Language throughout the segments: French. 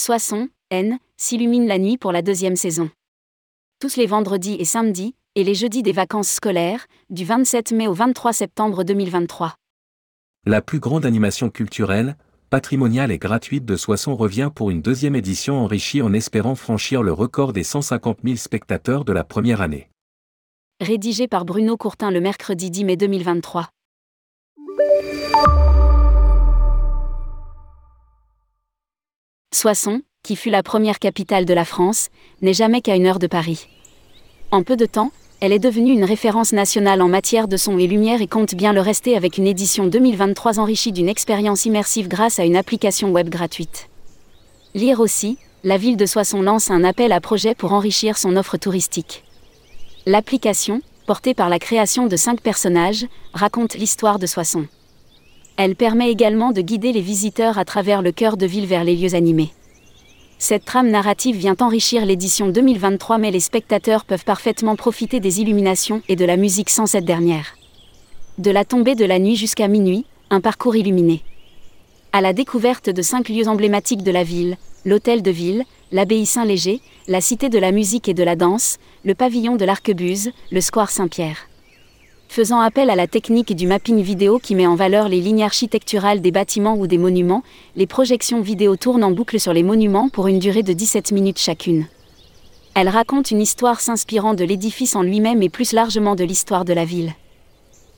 Soissons, N, s'illumine la nuit pour la deuxième saison. Tous les vendredis et samedis, et les jeudis des vacances scolaires, du 27 mai au 23 septembre 2023. La plus grande animation culturelle, patrimoniale et gratuite de Soissons revient pour une deuxième édition enrichie en espérant franchir le record des 150 000 spectateurs de la première année. Rédigé par Bruno Courtin le mercredi 10 mai 2023. Soissons, qui fut la première capitale de la France, n'est jamais qu'à une heure de Paris. En peu de temps, elle est devenue une référence nationale en matière de son et lumière et compte bien le rester avec une édition 2023 enrichie d'une expérience immersive grâce à une application web gratuite. Lire aussi, la ville de Soissons lance un appel à projet pour enrichir son offre touristique. L'application, portée par la création de cinq personnages, raconte l'histoire de Soissons. Elle permet également de guider les visiteurs à travers le cœur de ville vers les lieux animés. Cette trame narrative vient enrichir l'édition 2023 mais les spectateurs peuvent parfaitement profiter des illuminations et de la musique sans cette dernière. De la tombée de la nuit jusqu'à minuit, un parcours illuminé. À la découverte de cinq lieux emblématiques de la ville, l'hôtel de ville, l'abbaye Saint-Léger, la cité de la musique et de la danse, le pavillon de l'Arquebuse, le square Saint-Pierre faisant appel à la technique du mapping vidéo qui met en valeur les lignes architecturales des bâtiments ou des monuments, les projections vidéo tournent en boucle sur les monuments pour une durée de 17 minutes chacune. Elle raconte une histoire s'inspirant de l'édifice en lui-même et plus largement de l'histoire de la ville.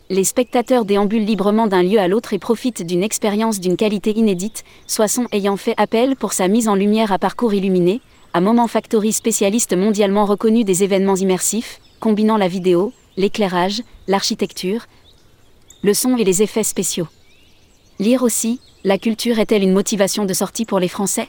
Les spectateurs déambulent librement d'un lieu à l'autre et profitent d'une expérience d'une qualité inédite, Soissons ayant fait appel pour sa mise en lumière à parcours illuminé, à Moment Factory spécialiste mondialement reconnu des événements immersifs, combinant la vidéo, l'éclairage, l'architecture, le son et les effets spéciaux. Lire aussi, la culture est-elle une motivation de sortie pour les Français?